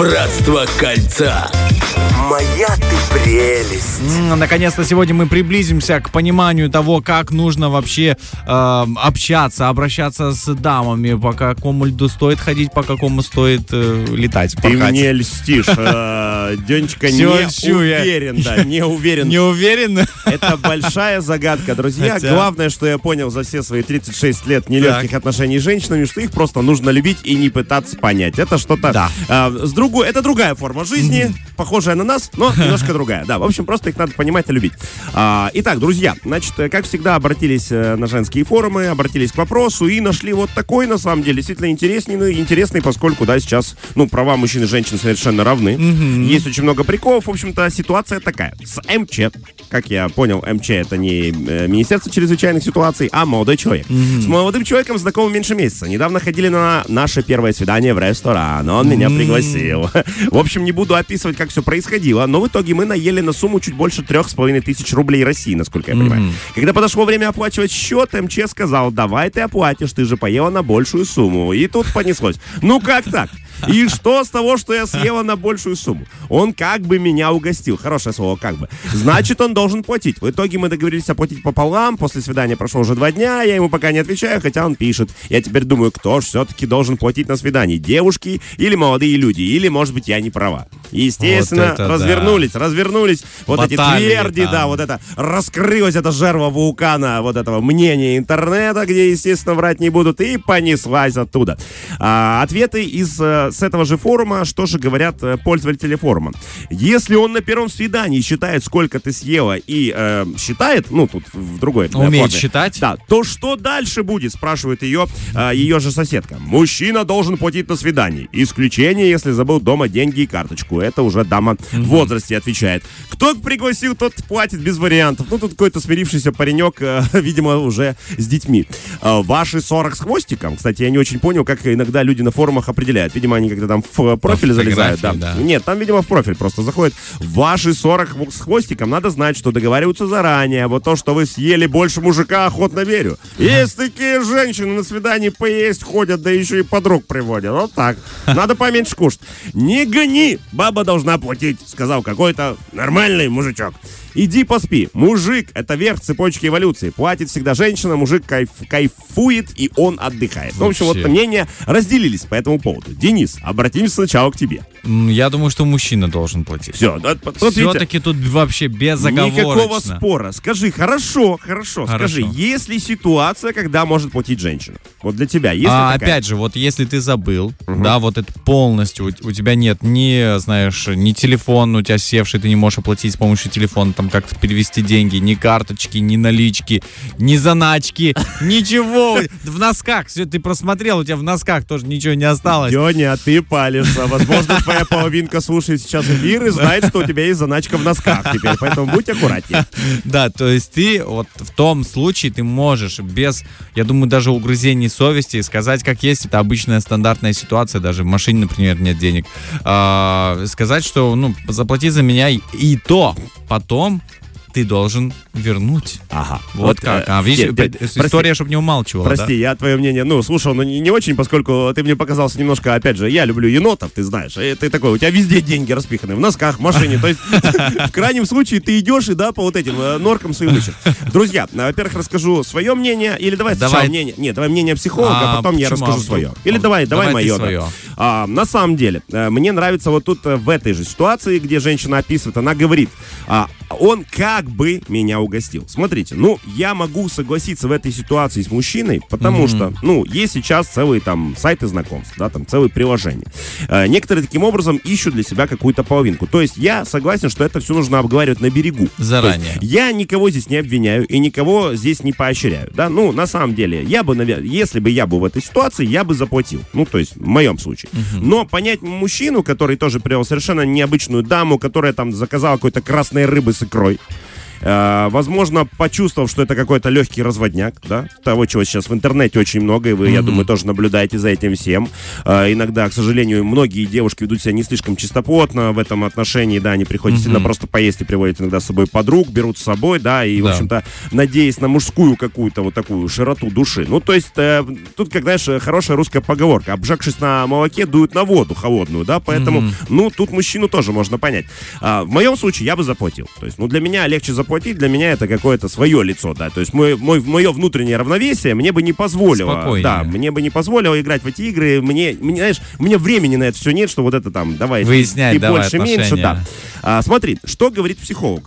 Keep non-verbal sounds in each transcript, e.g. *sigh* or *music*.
Братство кольца. Моя ты прелесть. Наконец-то сегодня мы приблизимся к пониманию того, как нужно вообще э, общаться, обращаться с дамами, по какому льду стоит ходить, по какому стоит э, летать. Ты мне льстишь. Э, *laughs* Денечка не уверен, да, *laughs* не уверен. Не уверен? Это большая загадка, друзья. Главное, что я понял за все свои 36 лет нелегких отношений с женщинами, что их просто нужно любить и не пытаться понять. Это что-то... Да. Э, с другой, это другая форма жизни, похожая на нас, но *laughs* немножко другая. Да, в общем, просто их надо понимать и любить. А, итак, друзья, значит, как всегда, обратились э, на женские форумы, обратились к вопросу и нашли вот такой, на самом деле, действительно интересный, ну, интересный, поскольку, да, сейчас, ну, права мужчин и женщин совершенно равны. Есть очень много приколов. В общем-то, ситуация такая. С МЧ, как я понял, МЧ это не э, Министерство чрезвычайных ситуаций, а молодой человек. С молодым человеком знакомы меньше месяца. Недавно ходили на наше первое свидание в ресторан. Он меня пригласил. *laughs* В общем, не буду описывать, как все происходило, но в итоге мы наели на сумму чуть больше трех с половиной тысяч рублей России, насколько я понимаю. Когда подошло время оплачивать счет, МЧ сказал, давай ты оплатишь, ты же поела на большую сумму. И тут понеслось. Ну как так? И что с того, что я съела на большую сумму? Он как бы меня угостил. Хорошее слово, как бы. Значит, он должен платить. В итоге мы договорились оплатить пополам. После свидания прошло уже два дня. Я ему пока не отвечаю, хотя он пишет. Я теперь думаю, кто же все-таки должен платить на свидании? Девушки или молодые люди? Или, может быть, я не права? Естественно, Вот развернулись, развернулись. Вот Баталии эти тверди, там. да, вот это раскрылась эта жерва вулкана вот этого мнения интернета, где, естественно, врать не будут, и понеслась оттуда. А, ответы из э, с этого же форума, что же говорят э, пользователи форума. Если он на первом свидании считает, сколько ты съела, и э, считает, ну, тут в другой Умеет форме, считать? Да, то что дальше будет, спрашивает ее, э, ее же соседка. Мужчина должен платить на свидании. Исключение, если забыл дома деньги и карточку. Это уже дама в возрасте отвечает. Кто пригласил, тот платит без вариантов. Ну, тут какой-то смирившийся паренек, э, *laughs* видимо, уже с детьми. Э, ваши 40 с хвостиком. Кстати, я не очень понял, как иногда люди на форумах определяют. Видимо, они когда там в профиль залезают. Да. да. Нет, там, видимо, в профиль просто заходят. Ваши 40 с хвостиком надо знать, что договариваются заранее. Вот то, что вы съели больше мужика, охотно верю. Есть такие женщины на свидании поесть ходят, да еще и подруг приводят. Вот так. Надо поменьше кушать. Не гони, баба должна платить, сказал какой-то нормальный мужичок. Иди поспи. Мужик — это верх цепочки эволюции. Платит всегда женщина, мужик кайф, кайфует, и он отдыхает. В общем, вот мнения разделились по этому поводу. Денис, обратимся сначала к тебе. Я думаю, что мужчина должен платить. Все, видите, Все-таки тут вообще безоговорочно. Никакого спора. Скажи, хорошо, хорошо, Хорошо. скажи, есть ли ситуация, когда может платить женщина? Вот для тебя, есть А, такая? опять же, вот если ты забыл, да, вот это полностью, у, у тебя нет ни, знаешь, ни телефон у тебя севший, ты не можешь оплатить с помощью телефона, там как-то перевести деньги, ни карточки, ни налички, ни заначки, *laughs* ничего. В носках, все, ты просмотрел, у тебя в носках тоже ничего не осталось. Деня, ты палишься. Возможно, твоя половинка слушает сейчас эфир и знает, что у тебя есть заначка в носках теперь. Поэтому будь аккуратнее. Да, то есть ты вот в том случае ты можешь без, я думаю, даже угрызений совести сказать, как есть, это обычная стандартная ситуация, даже в машине, например, нет денег, а, сказать, что, ну, заплати за меня, и, и то потом ты должен вернуть. Ага. Вот, как. А, видишь, нет, нет, прости. история, чтобы не умалчивала, Прости, я твое мнение, ну, слушал, но не, не очень, поскольку ты мне показался немножко, опять же, я люблю енотов, ты знаешь, и ты такой, у тебя везде деньги распиханы, в носках, в машине, то есть *laughs* в крайнем случае ты идешь и, да, по вот этим э, норкам своим ищешь. Друзья, э, во-первых, расскажу свое мнение, или давай сначала мнение, нет, давай мнение психолога, А, а потом я расскажу А, свое. Или давай, давай, Давай мое. А, на самом деле, э, мне нравится вот тут э, в этой же ситуации, где женщина описывает, она говорит, а, он как бы меня угостил. Смотрите, ну, я могу согласиться в этой ситуации с мужчиной, потому что, ну, есть сейчас целые там сайты знакомств, да, там целые приложения. Э, некоторые таким образом ищут для себя какую-то половинку. То есть я согласен, что это все нужно обговаривать на берегу. Заранее. Я никого здесь не обвиняю и никого здесь не поощряю, да, ну, на самом деле, я бы, наверное, если бы я был в этой ситуации, я бы заплатил, ну, то есть в моем случае. Но понять мужчину, который тоже привел совершенно необычную даму, которая там заказала какой-то красной рыбы с икрой, возможно, почувствовав, что это какой-то легкий разводняк, да, того, чего сейчас в интернете очень много, и вы, я думаю, тоже наблюдаете за этим всем. Э, иногда, к сожалению, многие девушки ведут себя не слишком чистоплотно в этом отношении, да, они приходят действительно просто поесть и приводят иногда с собой подруг, берут с собой, да, и, в Да. общем-то, надеясь на мужскую какую-то вот такую широту души. Ну, то есть, э, тут, как знаешь, хорошая русская поговорка. Обжегшись на молоке, дуют на воду холодную, да, поэтому, ну, тут мужчину тоже можно понять. А, в моем случае я бы заплатил. То есть, ну, для меня легче заплатить, для меня это какое-то свое лицо, да. То есть, мой, мой, мое внутреннее равновесие мне бы не позволило. Спокойнее. Да, мне бы не позволило играть в эти игры. Мне, мне, знаешь, мне времени на это все нет, что вот это там, давай, Выяснять, и давай больше, меньше, отношения. да. А, смотри, что говорит психолог?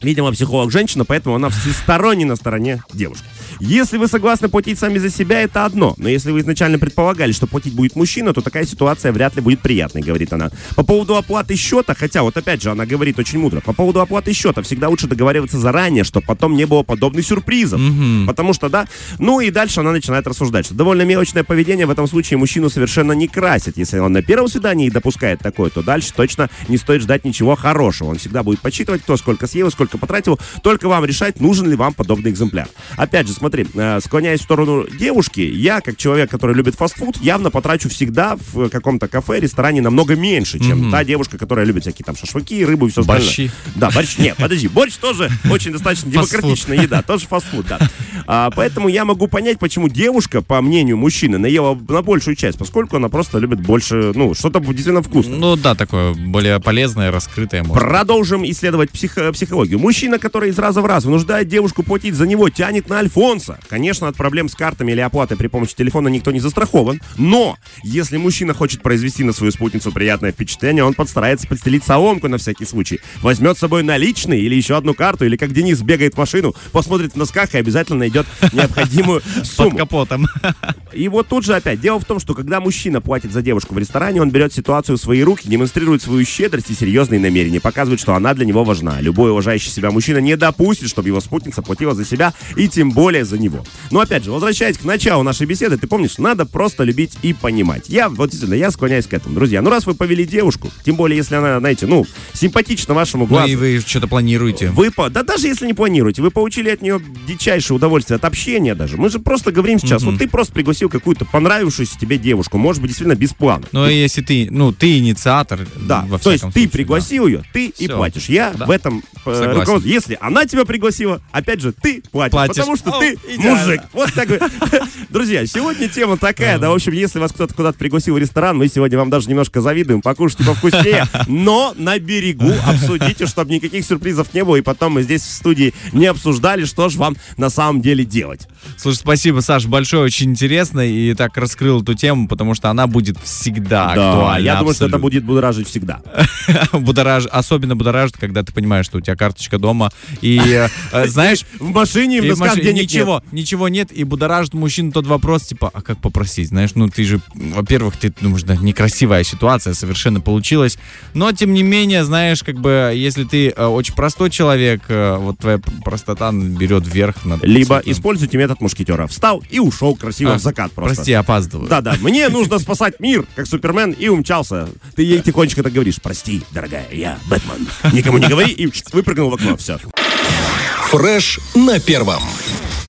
Видимо, психолог женщина, поэтому она всесторонне на стороне девушки. Если вы согласны платить сами за себя, это одно. Но если вы изначально предполагали, что платить будет мужчина, то такая ситуация вряд ли будет приятной, говорит она. По поводу оплаты счета, хотя вот опять же она говорит очень мудро, по поводу оплаты счета всегда лучше договариваться заранее, чтобы потом не было подобных сюрпризов. Потому что, да, ну и дальше она начинает рассуждать, что довольно мелочное поведение в этом случае мужчину совершенно не красит. Если он на первом свидании допускает такое, то дальше точно не стоит ждать ничего хорошего. Он всегда будет подсчитывать, кто сколько съел, сколько потратил. Только вам решать, нужен ли вам подобный экземпляр. Опять же, смотри, э, склоняясь в сторону девушки, я, как человек, который любит фастфуд, явно потрачу всегда в каком-то кафе, ресторане намного меньше, чем та девушка, которая любит всякие там шашлыки, рыбу и все остальное. Борщи. Да, борщ. Нет, подожди, борщ тоже очень достаточно демократичная еда, тоже фастфуд, да. А, поэтому я могу понять, почему девушка, по мнению мужчины, наела на большую часть, поскольку она просто любит больше, ну, что-то действительно вкусное. Ну да, такое более полезное, раскрытое. может. Продолжим исследовать психо- психологию. Мужчина, который из раза в раз вынуждает девушку платить за него, тянет на Альфонса. Конечно, от проблем с картами или оплатой при помощи телефона никто не застрахован. Но, если мужчина хочет произвести на свою спутницу приятное впечатление, он подстарается подстелить соломку на всякий случай. Возьмет с собой наличные или еще одну карту, или как Денис бегает в машину, посмотрит в носках и обязательно найдет необходимую *laughs* Под сумму. капотом. И вот тут же опять. Дело в том, что когда мужчина платит за девушку в ресторане, он берет ситуацию в свои руки, демонстрирует свою щедрость и серьезные намерения, показывает, что она для него важна. Любой уважающий себя мужчина не допустит, чтобы его спутница платила за себя и тем более за него. Но опять же, возвращаясь к началу нашей беседы, ты помнишь, надо просто любить и понимать. Я, вот действительно, я склоняюсь к этому. Друзья, ну раз вы повели девушку, тем более, если она, знаете, ну, симпатична вашему Ну глазу. и вы что-то планируете. Вы, да даже если не планируете, вы получили от нее дичайшее удовольствие от общения даже. Мы же просто говорим сейчас, вот ты просто пригласил какую-то понравившуюся тебе девушку, может быть, действительно бесплатно. Ну, если ты, ну, ты инициатор, Да, во то есть всяком ты случае, пригласил ее, ты и Всё. платишь. Я Да. в этом э, Согласен. руководствуюсь. Если она тебя пригласила, опять же, ты платишь, Платишь. потому что О, ты идеально. мужик. Вот так вот. *laughs* Друзья, сегодня тема такая, да, в общем, если вас кто-то куда-то пригласил в ресторан, мы сегодня вам даже немножко завидуем, покушайте повкуснее, *laughs* но на берегу обсудите, чтобы никаких сюрпризов не было, и потом мы здесь в студии не обсуждали, что же вам на самом деле делать. Слушай, спасибо, Саш, большое, очень интересно, и так раскрыл эту тему, потому что она будет всегда Да, актуальна. я думаю, что это будет будоражить всегда. *laughs* Будораж... Особенно будоражит, когда ты понимаешь, что у тебя карточка дома, и, э, э, *laughs* знаешь... В машине, в носках денег ничего, ничего нет, и будоражит мужчин тот вопрос, типа, а как попросить? Знаешь, ну ты же, во-первых, ты думаешь, да, некрасивая ситуация совершенно получилась, но тем не менее, знаешь, как бы, если ты э, очень простой человек, вот твоя простота берет вверх над... Либо используйте метод мушкетера. Встал и ушел красиво А, в закат просто. Прости, опаздываю. Да-да, мне нужно спасать мир, как Супермен, и умчался. Ты ей тихонечко так говоришь, прости, дорогая, я Бэтмен. Никому не говори, и *laughs* выпрыгнул в окно, все. Фреш на первом.